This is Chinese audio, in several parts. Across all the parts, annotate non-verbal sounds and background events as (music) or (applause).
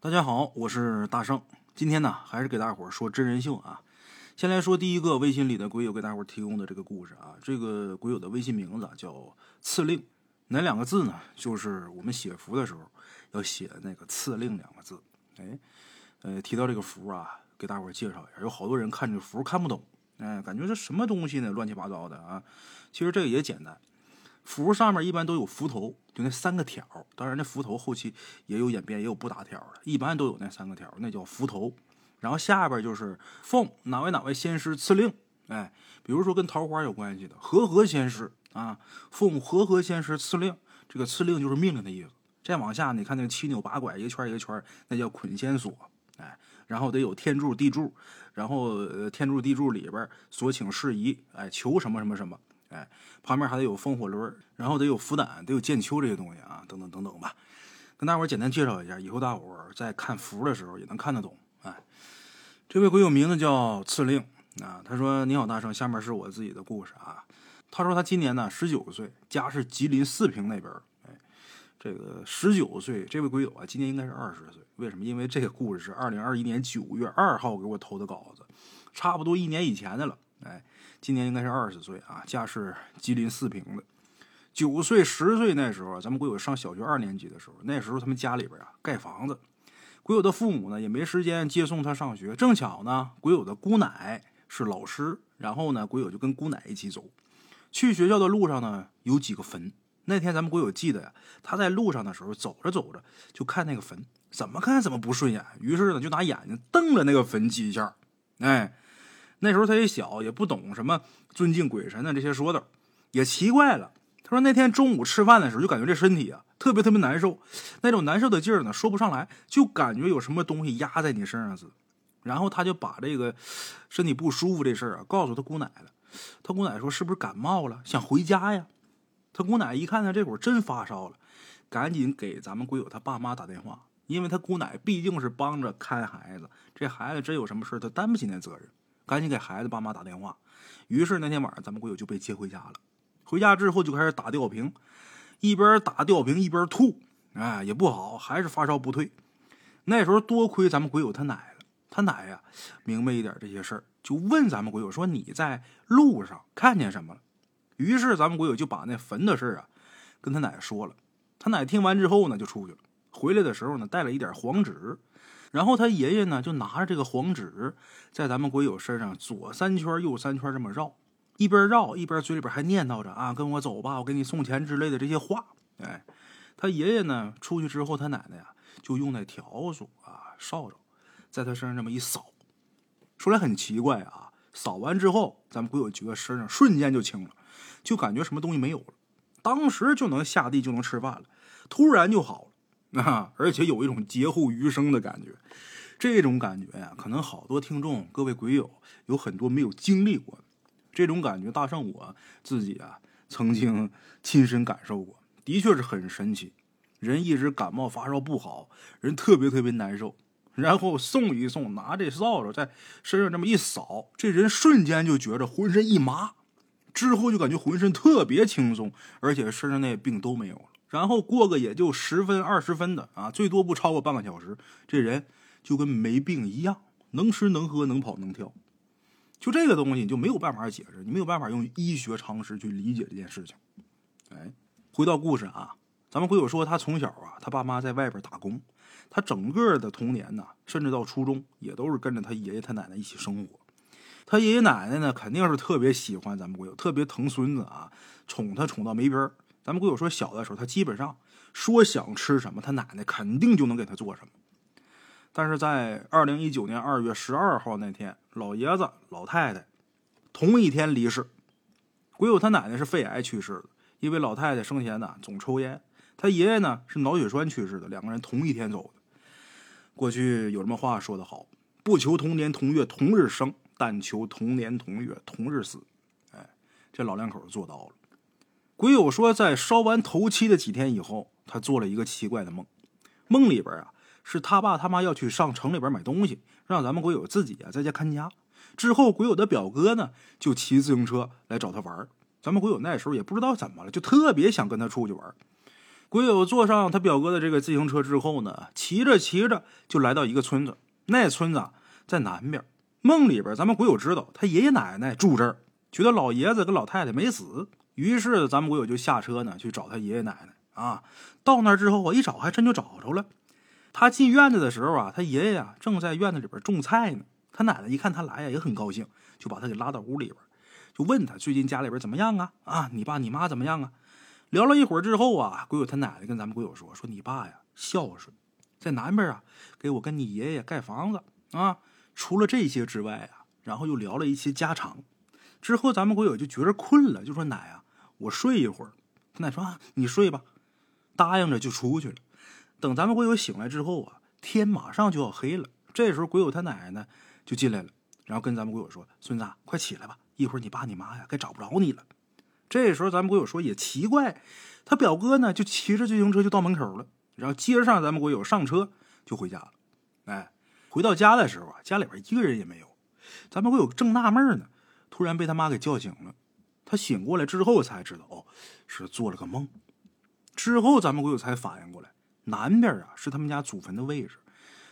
大家好，我是大圣。今天呢，还是给大伙儿说真人秀啊。先来说第一个微信里的鬼友给大伙儿提供的这个故事啊。这个鬼友的微信名字叫赐令，哪两个字呢？就是我们写符的时候要写那个赐令两个字。哎，呃，提到这个符啊，给大伙儿介绍一下，有好多人看这符看不懂，哎，感觉这什么东西呢？乱七八糟的啊。其实这个也简单。符上面一般都有符头，就那三个条。当然，那符头后期也有演变，也有不打条的，一般都有那三个条，那叫符头。然后下边就是奉哪位哪位仙师赐令，哎，比如说跟桃花有关系的和合仙师啊，奉和合仙师赐令，这个赐令就是命令的意思。再往下，你看那个七扭八拐，一个圈一个圈，那叫捆仙锁，哎，然后得有天柱地柱，然后呃天柱地柱里边所请事宜，哎，求什么什么什么。哎，旁边还得有风火轮，然后得有符胆，得有剑丘这些东西啊，等等等等吧。跟大伙儿简单介绍一下，以后大伙儿在看符的时候也能看得懂。哎，这位鬼友名字叫赐令啊，他说：“你好，大圣，下面是我自己的故事啊。”他说他今年呢十九岁，家是吉林四平那边。哎，这个十九岁，这位鬼友啊，今年应该是二十岁。为什么？因为这个故事是二零二一年九月二号给我投的稿子，差不多一年以前的了。哎。今年应该是二十岁啊，家是吉林四平的。九岁、十岁那时候，咱们鬼友上小学二年级的时候，那时候他们家里边啊盖房子，鬼友的父母呢也没时间接送他上学。正巧呢，鬼友的姑奶是老师，然后呢，鬼友就跟姑奶一起走。去学校的路上呢，有几个坟。那天咱们鬼友记得呀，他在路上的时候走着走着就看那个坟，怎么看怎么不顺眼，于是呢就拿眼睛瞪了那个坟几下，哎。那时候他也小，也不懂什么尊敬鬼神的这些说道，也奇怪了。他说那天中午吃饭的时候，就感觉这身体啊特别特别难受，那种难受的劲儿呢说不上来，就感觉有什么东西压在你身上似的。然后他就把这个身体不舒服这事儿啊告诉他姑奶了。他姑奶说是不是感冒了，想回家呀？他姑奶一看他这会儿真发烧了，赶紧给咱们鬼友他爸妈打电话，因为他姑奶毕竟是帮着看孩子，这孩子真有什么事他担不起那责任。赶紧给孩子爸妈打电话，于是那天晚上咱们鬼友就被接回家了。回家之后就开始打吊瓶，一边打吊瓶一边吐，哎，也不好，还是发烧不退。那时候多亏咱们鬼友他奶了，他奶呀明白一点这些事儿，就问咱们鬼友说：“你在路上看见什么了？”于是咱们鬼友就把那坟的事儿啊跟他奶说了。他奶听完之后呢，就出去了。回来的时候呢，带了一点黄纸。然后他爷爷呢，就拿着这个黄纸，在咱们鬼友身上左三圈、右三圈这么绕，一边绕一边嘴里边还念叨着啊，跟我走吧，我给你送钱之类的这些话。哎，他爷爷呢出去之后，他奶奶呀就用那笤帚啊、扫帚，在他身上这么一扫。说来很奇怪啊，扫完之后，咱们鬼友觉得身上瞬间就轻了，就感觉什么东西没有了，当时就能下地就能吃饭了，突然就好。啊，而且有一种劫后余生的感觉，这种感觉呀，可能好多听众、各位鬼友有很多没有经历过。这种感觉，大圣我自己啊，曾经 (laughs) 亲身感受过，的确是很神奇。人一直感冒发烧不好，人特别特别难受，然后送一送，拿这扫帚在身上这么一扫，这人瞬间就觉着浑身一麻，之后就感觉浑身特别轻松，而且身上那病都没有了。然后过个也就十分二十分的啊，最多不超过半个小时，这人就跟没病一样，能吃能喝能跑能跳。就这个东西，你就没有办法解释，你没有办法用医学常识去理解这件事情。哎，回到故事啊，咱们会友说他从小啊，他爸妈在外边打工，他整个的童年呢，甚至到初中也都是跟着他爷爷他奶奶一起生活。他爷爷奶奶呢，肯定是特别喜欢咱们会友，特别疼孙子啊，宠他宠到没边儿。咱们鬼友说，小的时候他基本上说想吃什么，他奶奶肯定就能给他做什么。但是在二零一九年二月十二号那天，老爷子老太太同一天离世。鬼友他奶奶是肺癌去世的，因为老太太生前呢总抽烟，他爷爷呢是脑血栓去世的，两个人同一天走的。过去有什么话说得好？不求同年同月同日生，但求同年同月同日死。哎，这老两口做到了。鬼友说，在烧完头七的几天以后，他做了一个奇怪的梦。梦里边啊，是他爸他妈要去上城里边买东西，让咱们鬼友自己啊在家看家。之后，鬼友的表哥呢就骑自行车来找他玩咱们鬼友那时候也不知道怎么了，就特别想跟他出去玩鬼友坐上他表哥的这个自行车之后呢，骑着骑着就来到一个村子。那村子在南边。梦里边，咱们鬼友知道他爷爷奶奶住这儿，觉得老爷子跟老太太没死，于是咱们鬼友就下车呢去找他爷爷奶奶啊。到那儿之后啊，一找还真就找着了。他进院子的时候啊，他爷爷呀正在院子里边种菜呢。他奶奶一看他来呀，也很高兴，就把他给拉到屋里边，就问他最近家里边怎么样啊？啊，你爸你妈怎么样啊？聊了一会儿之后啊，鬼友他奶奶跟咱们鬼友说：“说你爸呀孝顺，在南边啊给我跟你爷爷盖房子啊。除了这些之外啊，然后又聊了一些家常。之后咱们鬼友就觉着困了，就说奶啊，我睡一会儿。他奶说，你睡吧，答应着就出去了。等咱们鬼友醒来之后啊，天马上就要黑了。这时候鬼友他奶奶呢就进来了，然后跟咱们鬼友说：“孙子，快起来吧，一会儿你爸你妈呀该找不着你了。”这时候，咱们鬼友说也奇怪，他表哥呢就骑着自行车就到门口了，然后接上咱们鬼友上车就回家了。哎，回到家的时候啊，家里边一个人也没有。咱们鬼友正纳闷呢，突然被他妈给叫醒了。他醒过来之后才知道，哦，是做了个梦。之后咱们鬼友才反应过来，南边啊是他们家祖坟的位置，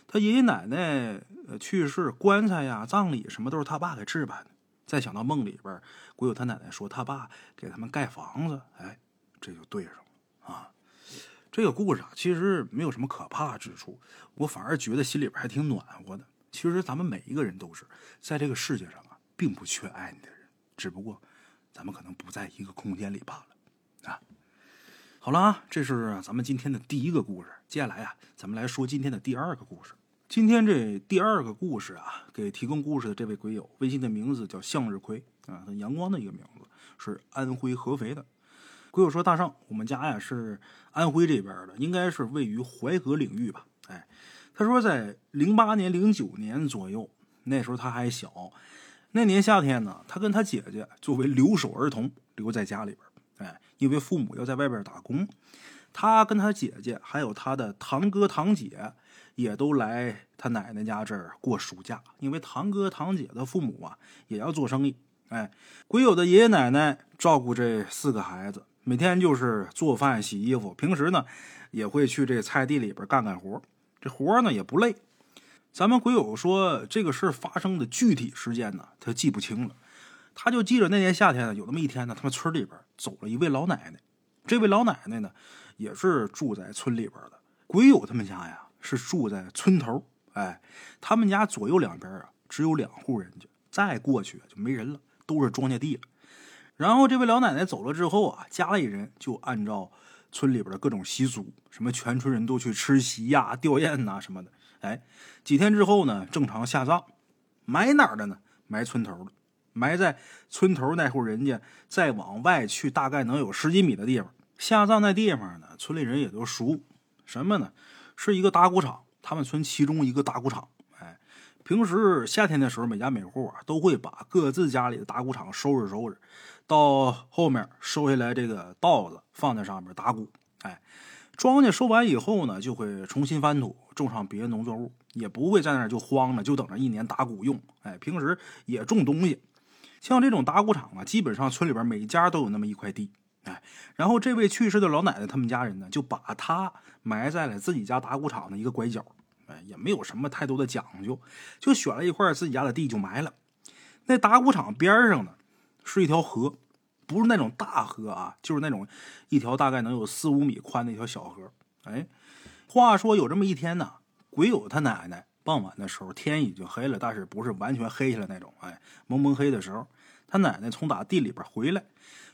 他爷爷奶奶呃去世，棺材呀、葬礼什么都是他爸给置办的。再想到梦里边，鬼友他奶奶说他爸给他们盖房子，哎，这就对上了啊。这个故事啊，其实没有什么可怕之处，我反而觉得心里边还挺暖和的。其实咱们每一个人都是在这个世界上啊，并不缺爱你的人，只不过咱们可能不在一个空间里罢了啊。好了啊，这是咱们今天的第一个故事，接下来啊，咱们来说今天的第二个故事。今天这第二个故事啊，给提供故事的这位鬼友，微信的名字叫向日葵啊，很阳光的一个名字，是安徽合肥的鬼友说：“大圣，我们家呀是安徽这边的，应该是位于淮河领域吧？”哎，他说在零八年、零九年左右，那时候他还小，那年夏天呢，他跟他姐姐作为留守儿童留在家里边，哎，因为父母要在外边打工，他跟他姐姐还有他的堂哥堂姐。也都来他奶奶家这儿过暑假，因为堂哥堂姐的父母啊也要做生意。哎，鬼友的爷爷奶奶照顾这四个孩子，每天就是做饭、洗衣服，平时呢也会去这菜地里边干干活。这活呢也不累。咱们鬼友说这个事发生的具体时间呢，他记不清了，他就记着那年夏天呢，有那么一天呢，他们村里边走了一位老奶奶。这位老奶奶呢，也是住在村里边的。鬼友他们家呀。是住在村头，哎，他们家左右两边啊，只有两户人家，再过去就没人了，都是庄稼地了。然后这位老奶奶走了之后啊，家里人就按照村里边的各种习俗，什么全村人都去吃席呀、吊唁呐什么的。哎，几天之后呢，正常下葬，埋哪儿的呢？埋村头的，埋在村头那户人家，再往外去大概能有十几米的地方。下葬那地方呢，村里人也都熟，什么呢？是一个打谷场，他们村其中一个打谷场。哎，平时夏天的时候，每家每户啊都会把各自家里的打谷场收拾收拾，到后面收下来这个稻子放在上面打谷。哎，庄稼收完以后呢，就会重新翻土，种上别的农作物，也不会在那就荒了，就等着一年打谷用。哎，平时也种东西。像这种打谷场啊，基本上村里边每家都有那么一块地。哎，然后这位去世的老奶奶他们家人呢，就把她埋在了自己家打谷场的一个拐角。哎，也没有什么太多的讲究，就选了一块自己家的地就埋了。那打谷场边上呢，是一条河，不是那种大河啊，就是那种一条大概能有四五米宽的一条小河。哎，话说有这么一天呢，鬼友他奶奶傍晚的时候天已经黑了，但是不是完全黑下来那种，哎，蒙蒙黑的时候，他奶奶从打地里边回来。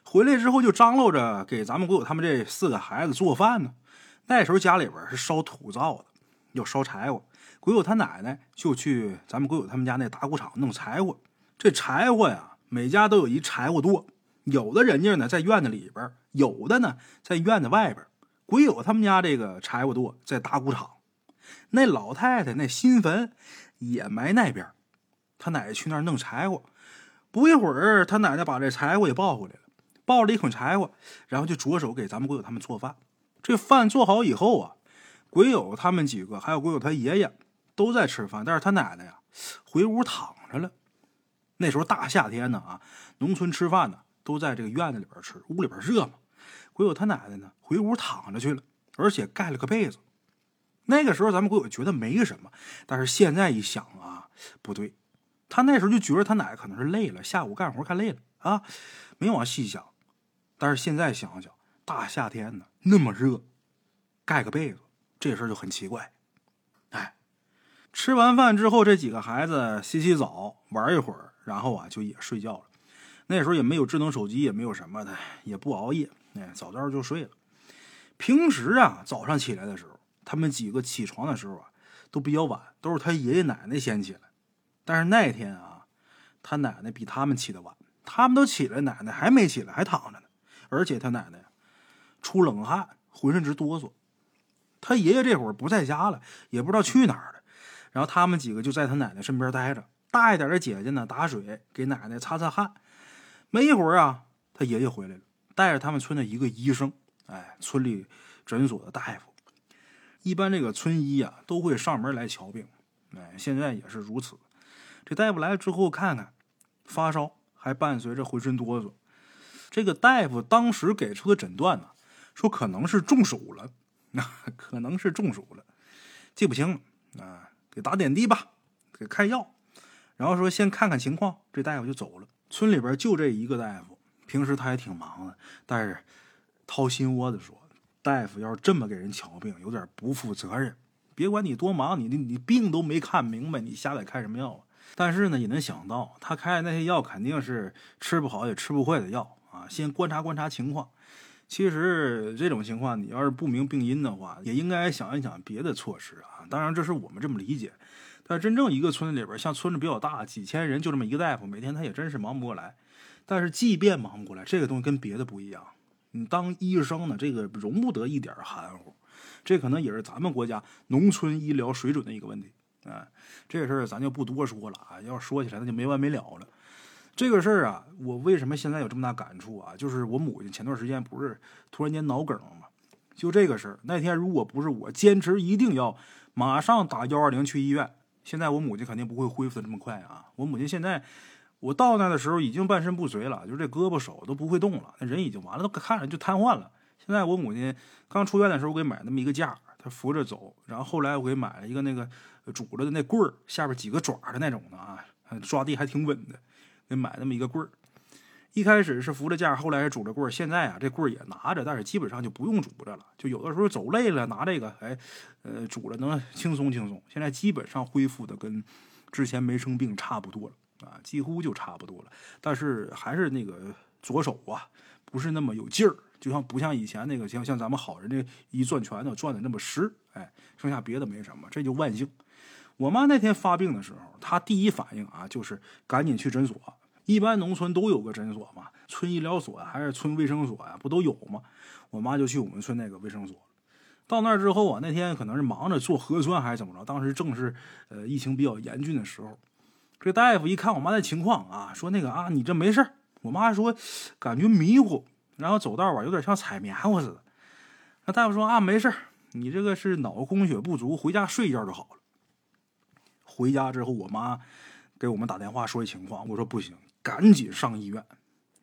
回来之后就张罗着给咱们鬼友他们这四个孩子做饭呢。那时候家里边是烧土灶的，要烧柴火。鬼友他奶奶就去咱们鬼友他们家那打谷场弄柴火。这柴火呀，每家都有一柴火垛，有的人家呢在院子里边，有的呢在院子外边。鬼友他们家这个柴火垛在打谷场，那老太太那新坟也埋那边。他奶奶去那儿弄柴火，不一会儿，他奶奶把这柴火也抱回来了。抱了一捆柴火，然后就着手给咱们鬼友他们做饭。这饭做好以后啊，鬼友他们几个还有鬼友他爷爷都在吃饭，但是他奶奶呀回屋躺着了。那时候大夏天呢啊，农村吃饭呢都在这个院子里边吃，屋里边热嘛。鬼友他奶奶呢回屋躺着去了。而且盖了个被子。那个时候咱们鬼友觉得没什么，但是现在一想啊，不对，他那时候就觉得他奶奶可能是累了，下午干活干累了啊，没往细想。但是现在想想，大夏天的那么热，盖个被子，这事儿就很奇怪。哎，吃完饭之后，这几个孩子洗洗澡，玩一会儿，然后啊就也睡觉了。那时候也没有智能手机，也没有什么的，也不熬夜，哎，早早就睡了。平时啊，早上起来的时候，他们几个起床的时候啊，都比较晚，都是他爷爷奶奶先起来。但是那天啊，他奶奶比他们起的晚，他们都起来，奶奶还没起来，还躺着呢。而且他奶奶出冷汗，浑身直哆嗦。他爷爷这会儿不在家了，也不知道去哪儿了。然后他们几个就在他奶奶身边待着。大一点的姐姐呢，打水给奶奶擦擦汗。没一会儿啊，他爷爷回来了，带着他们村的一个医生，哎，村里诊所的大夫。一般这个村医啊，都会上门来瞧病，哎，现在也是如此。这大夫来了之后，看看发烧，还伴随着浑身哆嗦。这个大夫当时给出的诊断呢，说可能是中暑了，那可能是中暑了，记不清了啊，给打点滴吧，给开药，然后说先看看情况，这大夫就走了。村里边就这一个大夫，平时他也挺忙的，但是掏心窝子说，大夫要是这么给人瞧病，有点不负责任。别管你多忙，你你病都没看明白，你瞎给开什么药啊？但是呢，也能想到他开的那些药肯定是吃不好也吃不坏的药。啊，先观察观察情况。其实这种情况，你要是不明病因的话，也应该想一想别的措施啊。当然，这是我们这么理解。但真正一个村子里边，像村子比较大，几千人就这么一个大夫，每天他也真是忙不过来。但是即便忙不过来，这个东西跟别的不一样。你当医生呢，这个容不得一点含糊。这可能也是咱们国家农村医疗水准的一个问题啊。这事儿咱就不多说了啊，要说起来那就没完没了了。这个事儿啊，我为什么现在有这么大感触啊？就是我母亲前段时间不是突然间脑梗了吗？就这个事儿，那天如果不是我坚持一定要马上打幺二零去医院，现在我母亲肯定不会恢复的这么快啊！我母亲现在我到那的时候已经半身不遂了，就是这胳膊手都不会动了，那人已经完了，都看着就瘫痪了。现在我母亲刚出院的时候，我给买那么一个架，她扶着走，然后后来我给买了一个那个拄着的那棍儿，下边几个爪的那种的啊，抓地还挺稳的。给买那么一个棍儿，一开始是扶着架，后来是拄着棍儿，现在啊这棍儿也拿着，但是基本上就不用拄着了。就有的时候走累了，拿这个，哎，呃，拄着能轻松轻松。现在基本上恢复的跟之前没生病差不多了啊，几乎就差不多了。但是还是那个左手啊，不是那么有劲儿，就像不像以前那个像像咱们好人这一攥拳头攥的那么实。哎，剩下别的没什么，这就万幸。我妈那天发病的时候，她第一反应啊，就是赶紧去诊所。一般农村都有个诊所嘛，村医疗所还是村卫生所呀，不都有吗？我妈就去我们村那个卫生所。到那儿之后啊，那天可能是忙着做核酸还是怎么着，当时正是呃疫情比较严峻的时候。这大夫一看我妈的情况啊，说那个啊，你这没事我妈说感觉迷糊，然后走道啊有点像踩棉花似的。那大夫说啊，没事你这个是脑供血不足，回家睡一觉就好了。回家之后，我妈给我们打电话说一情况，我说不行，赶紧上医院，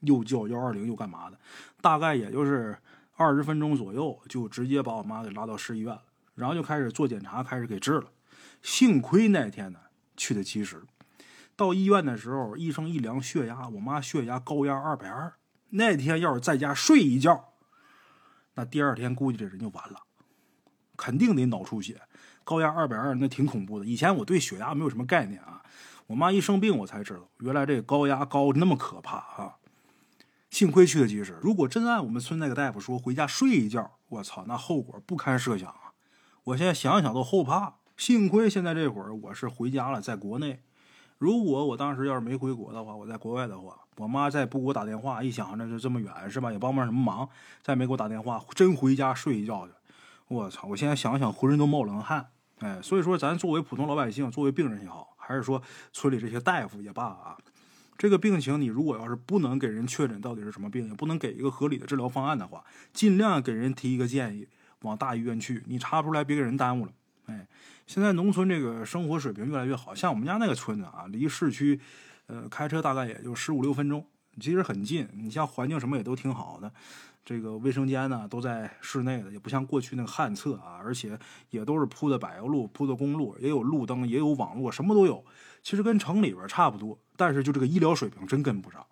又叫幺二零又干嘛的，大概也就是二十分钟左右，就直接把我妈给拉到市医院了，然后就开始做检查，开始给治了。幸亏那天呢去的及时，到医院的时候，医生一量血压，我妈血压高压二百二。那天要是在家睡一觉，那第二天估计这人就完了，肯定得脑出血。高压二百二，那挺恐怖的。以前我对血压没有什么概念啊，我妈一生病，我才知道原来这高压高那么可怕啊！幸亏去的及时，如果真按我们村那个大夫说回家睡一觉，我操，那后果不堪设想啊！我现在想想都后怕。幸亏现在这会儿我是回家了，在国内。如果我当时要是没回国的话，我在国外的话，我妈再不给我打电话，一想着就这么远是吧，也帮不上什么忙，再没给我打电话，真回家睡一觉去，我操！我现在想想，浑身都冒冷汗。哎，所以说，咱作为普通老百姓，作为病人也好，还是说村里这些大夫也罢啊，这个病情你如果要是不能给人确诊到底是什么病，也不能给一个合理的治疗方案的话，尽量给人提一个建议，往大医院去。你查不出来，别给人耽误了。哎，现在农村这个生活水平越来越好，像我们家那个村子啊，离市区，呃，开车大概也就十五六分钟，其实很近。你像环境什么也都挺好的，这个卫生间呢都在室内的，也不像过去那个旱厕啊，而且也都是铺的柏油路、铺的公路，也有路灯，也有网络，什么都有。其实跟城里边差不多，但是就这个医疗水平真跟不上。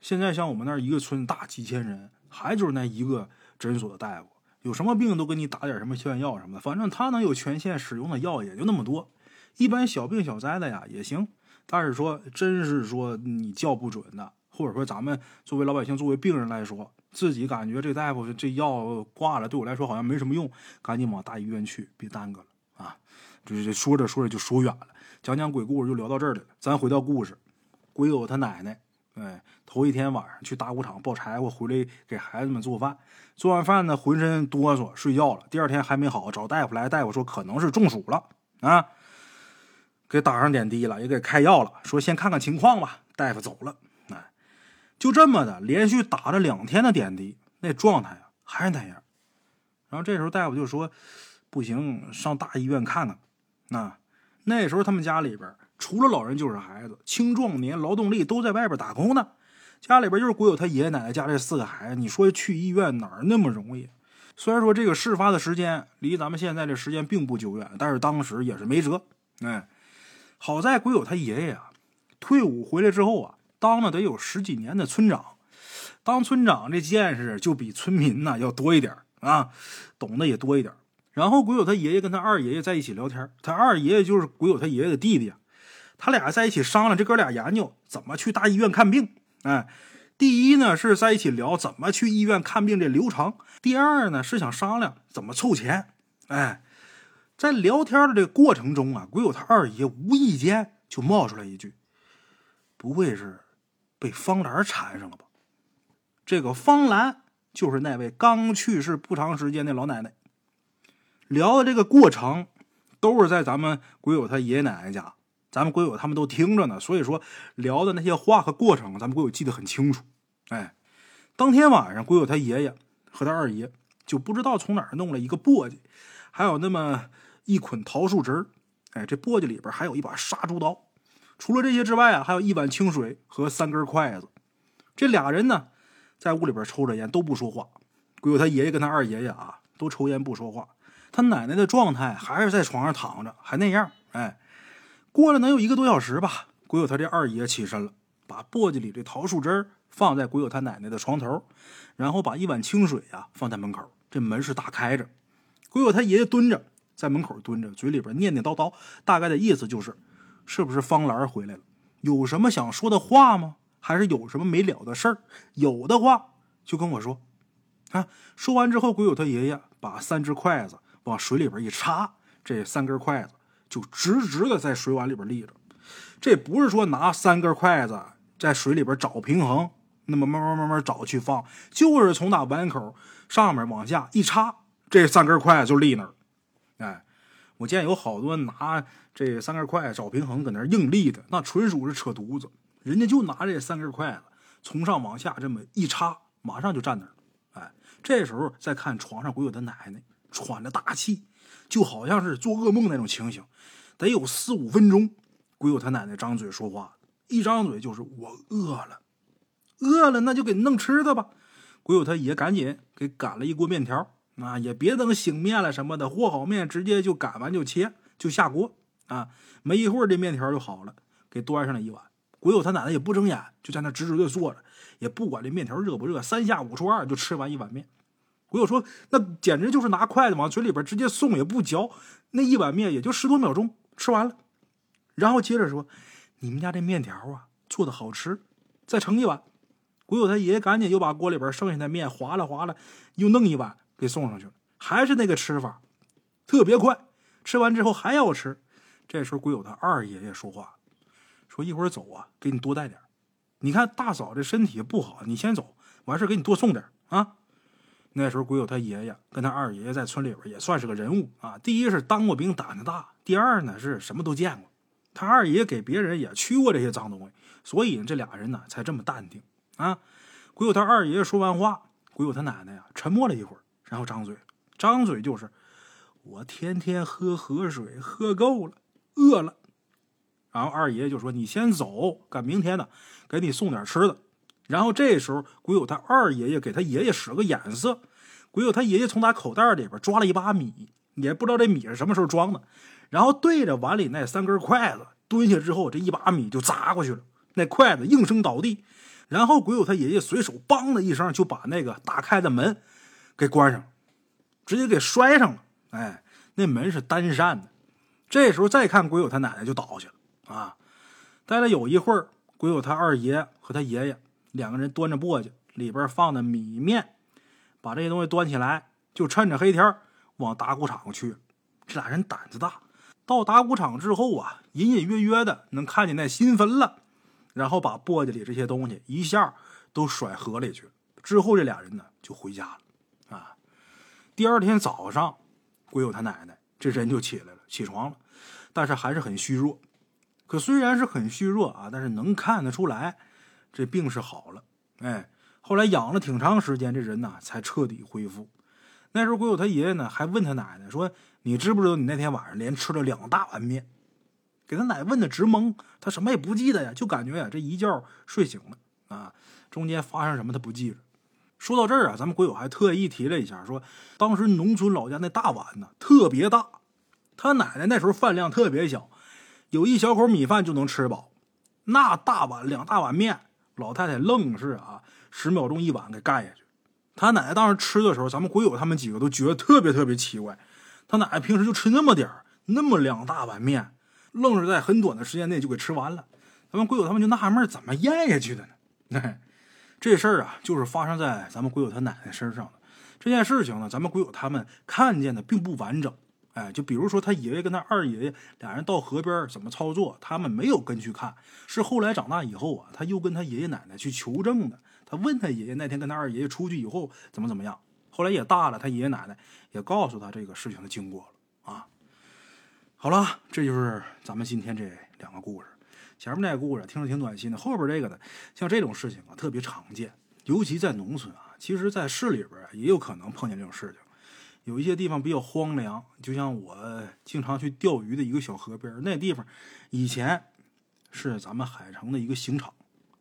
现在像我们那儿一个村大几千人，还就是那一个诊所的大夫，有什么病都给你打点什么消炎药什么的，反正他能有权限使用的药也就那么多。一般小病小灾的呀也行，但是说真是说你叫不准的，或者说咱们作为老百姓、作为病人来说，自己感觉这大夫这药挂了，对我来说好像没什么用，赶紧往大医院去，别耽搁了啊！就是说着说着就说远了，讲讲鬼故事就聊到这儿了。咱回到故事，鬼友他奶奶，哎，头一天晚上去打谷场抱柴火，回来给孩子们做饭，做完饭呢浑身哆嗦，睡觉了。第二天还没好，找大夫来，大夫说可能是中暑了啊。给打上点滴了，也给开药了，说先看看情况吧。大夫走了，就这么的，连续打了两天的点滴，那状态啊还是那样。然后这时候大夫就说：“不行，上大医院看看。”那那时候他们家里边除了老人就是孩子，青壮年劳动力都在外边打工呢。家里边就是国有他爷爷奶奶家这四个孩子，你说去医院哪儿那么容易？虽然说这个事发的时间离咱们现在这时间并不久远，但是当时也是没辙，哎。好在鬼友他爷爷啊，退伍回来之后啊，当了得有十几年的村长。当村长这见识就比村民呢要多一点啊，懂得也多一点。然后鬼友他爷爷跟他二爷爷在一起聊天，他二爷爷就是鬼友他爷爷的弟弟啊。他俩在一起商量，这哥俩研究怎么去大医院看病。哎，第一呢是在一起聊怎么去医院看病这流程，第二呢是想商量怎么凑钱。哎。在聊天的这个过程中啊，鬼友他二爷无意间就冒出来一句：“不会是被方兰缠上了吧？”这个方兰就是那位刚去世不长时间的老奶奶。聊的这个过程都是在咱们鬼友他爷爷奶奶家，咱们鬼友他们都听着呢。所以说聊的那些话和过程，咱们鬼友记得很清楚。哎，当天晚上，鬼友他爷爷和他二爷就不知道从哪儿弄了一个簸箕，还有那么。一捆桃树枝哎，这簸箕里边还有一把杀猪刀。除了这些之外啊，还有一碗清水和三根筷子。这俩人呢，在屋里边抽着烟，都不说话。鬼友他爷爷跟他二爷爷啊，都抽烟不说话。他奶奶的状态还是在床上躺着，还那样。哎，过了能有一个多小时吧，鬼友他这二爷起身了，把簸箕里的桃树枝放在鬼友他奶奶的床头，然后把一碗清水啊放在门口。这门是打开着，鬼友他爷爷蹲着。在门口蹲着，嘴里边念念叨叨，大概的意思就是，是不是方兰回来了？有什么想说的话吗？还是有什么没了的事儿？有的话就跟我说。啊，说完之后，鬼友他爷爷把三只筷子往水里边一插，这三根筷子就直直的在水碗里边立着。这不是说拿三根筷子在水里边找平衡，那么慢慢慢慢找去放，就是从那碗口上面往下一插，这三根筷子就立那儿。哎，我见有好多拿这三根筷子找平衡，搁那硬立的，那纯属是扯犊子。人家就拿这三根筷子从上往下这么一插，马上就站那儿了。哎，这时候再看床上鬼友的奶奶喘着大气，就好像是做噩梦那种情形。得有四五分钟，鬼友他奶奶张嘴说话，一张嘴就是我饿了，饿了那就给弄吃的吧。鬼友他爷赶紧给擀了一锅面条。啊，也别等醒面了什么的，和好面直接就擀完就切就下锅啊！没一会儿这面条就好了，给端上来一碗。鬼友他奶奶也不睁眼，就在那直直的坐着，也不管这面条热不热，三下五除二就吃完一碗面。鬼友说：“那简直就是拿筷子往嘴里边直接送，也不嚼，那一碗面也就十多秒钟吃完了。”然后接着说：“你们家这面条啊，做的好吃，再盛一碗。”鬼友他爷爷赶紧又把锅里边剩下的面划拉划拉，又弄一碗。给送上去了，还是那个吃法，特别快。吃完之后还要吃。这时候鬼友他二爷爷说话，说一会儿走啊，给你多带点。你看大嫂这身体不好，你先走，完事给你多送点啊。那时候鬼友他爷爷跟他二爷爷在村里边也算是个人物啊。第一是当过兵，胆子大；第二呢是什么都见过。他二爷给别人也驱过这些脏东西，所以这俩人呢才这么淡定啊。鬼友他二爷爷说完话，鬼友他奶奶呀沉默了一会儿。然后张嘴，张嘴就是我天天喝河水，喝够了，饿了。然后二爷就说：“你先走，赶明天呢，给你送点吃的。”然后这时候鬼友他二爷爷给他爷爷使个眼色，鬼友他爷爷从他口袋里边抓了一把米，也不知道这米是什么时候装的，然后对着碗里那三根筷子蹲下之后，这一把米就砸过去了，那筷子应声倒地。然后鬼友他爷爷随手“梆”的一声就把那个打开的门给关上，直接给摔上了。哎，那门是单扇的。这时候再看鬼友他奶奶就倒下了啊！待了有一会儿，鬼友他二爷和他爷爷两个人端着簸箕，里边放的米面，把这些东西端起来，就趁着黑天往打谷场去。这俩人胆子大，到打谷场之后啊，隐隐约约的能看见那新坟了。然后把簸箕里这些东西一下都甩河里去。之后这俩人呢就回家了。啊，第二天早上，鬼友他奶奶这人就起来了，起床了，但是还是很虚弱。可虽然是很虚弱啊，但是能看得出来这病是好了。哎，后来养了挺长时间，这人呢才彻底恢复。那时候鬼友他爷爷呢还问他奶奶说：“你知不知道你那天晚上连吃了两大碗面？”给他奶问的直懵，他什么也不记得呀，就感觉呀这一觉睡醒了啊，中间发生什么他不记着。说到这儿啊，咱们鬼友还特意提了一下，说当时农村老家那大碗呢特别大，他奶奶那时候饭量特别小，有一小口米饭就能吃饱，那大碗两大碗面，老太太愣是啊十秒钟一碗给盖下去。他奶奶当时吃的时候，咱们鬼友他们几个都觉得特别特别奇怪，他奶奶平时就吃那么点儿，那么两大碗面。愣是在很短的时间内就给吃完了，咱们鬼友他们就纳闷怎么咽下去的呢？(laughs) 这事儿啊，就是发生在咱们鬼友他奶奶身上。这件事情呢，咱们鬼友他们看见的并不完整。哎，就比如说他爷爷跟他二爷爷俩人到河边怎么操作，他们没有跟去看，是后来长大以后啊，他又跟他爷爷奶奶去求证的。他问他爷爷那天跟他二爷爷出去以后怎么怎么样，后来也大了，他爷爷奶奶也告诉他这个事情的经过了啊。好了，这就是咱们今天这两个故事。前面那个故事听着挺暖心的，后边这个呢，像这种事情啊，特别常见，尤其在农村啊。其实，在市里边也有可能碰见这种事情。有一些地方比较荒凉，就像我经常去钓鱼的一个小河边，那地方以前是咱们海城的一个刑场，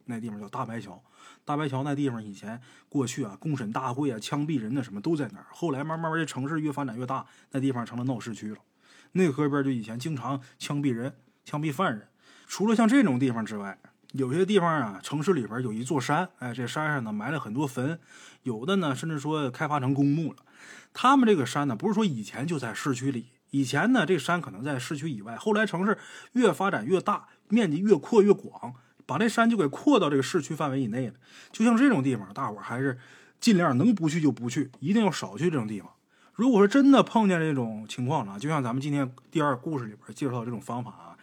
那地方叫大白桥。大白桥那地方以前过去啊，公审大会啊，枪毙人的什么都在那儿。后来慢慢这城市越发展越大，那地方成了闹市区了。那河边就以前经常枪毙人、枪毙犯人。除了像这种地方之外，有些地方啊，城市里边有一座山，哎，这山上呢埋了很多坟，有的呢甚至说开发成公墓了。他们这个山呢，不是说以前就在市区里，以前呢这山可能在市区以外，后来城市越发展越大，面积越扩越广，把这山就给扩到这个市区范围以内了。就像这种地方，大伙还是尽量能不去就不去，一定要少去这种地方。如果说真的碰见这种情况了，就像咱们今天第二故事里边介绍这种方法啊，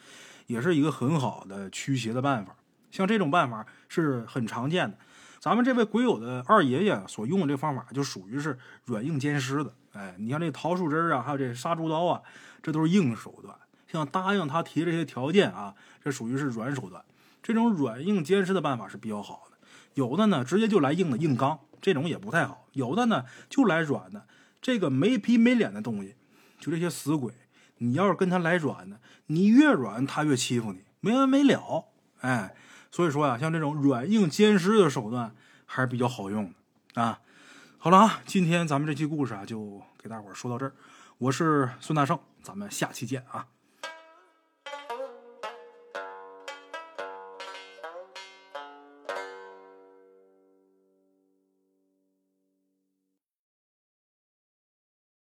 也是一个很好的驱邪的办法。像这种办法是很常见的。咱们这位鬼友的二爷爷所用的这方法，就属于是软硬兼施的。哎，你像这桃树枝啊，还有这杀猪刀啊，这都是硬手段。像答应他提这些条件啊，这属于是软手段。这种软硬兼施的办法是比较好的。有的呢，直接就来硬的硬刚，这种也不太好。有的呢，就来软的。这个没皮没脸的东西，就这些死鬼，你要是跟他来软的，你越软他越欺负你，没完没了。哎，所以说呀，像这种软硬兼施的手段还是比较好用的啊。好了啊，今天咱们这期故事啊，就给大伙说到这儿。我是孙大圣，咱们下期见啊。